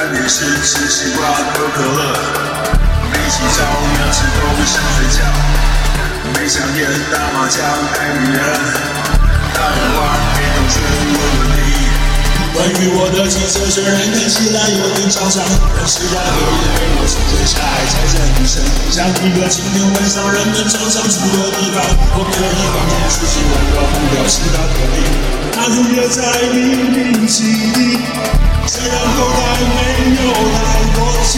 看电视吃西瓜喝可乐，没洗澡要吃东西睡觉，没香烟打麻将爱女人，打电话给同学问问题。关于我的青涩，虽然看起来有点沧桑，但是在黑夜被我深深下爱才真深。像一个晴天晚上，人们常常住的地方，我可以放纵自己，温柔不表其他特定。那日夜在黎明期里，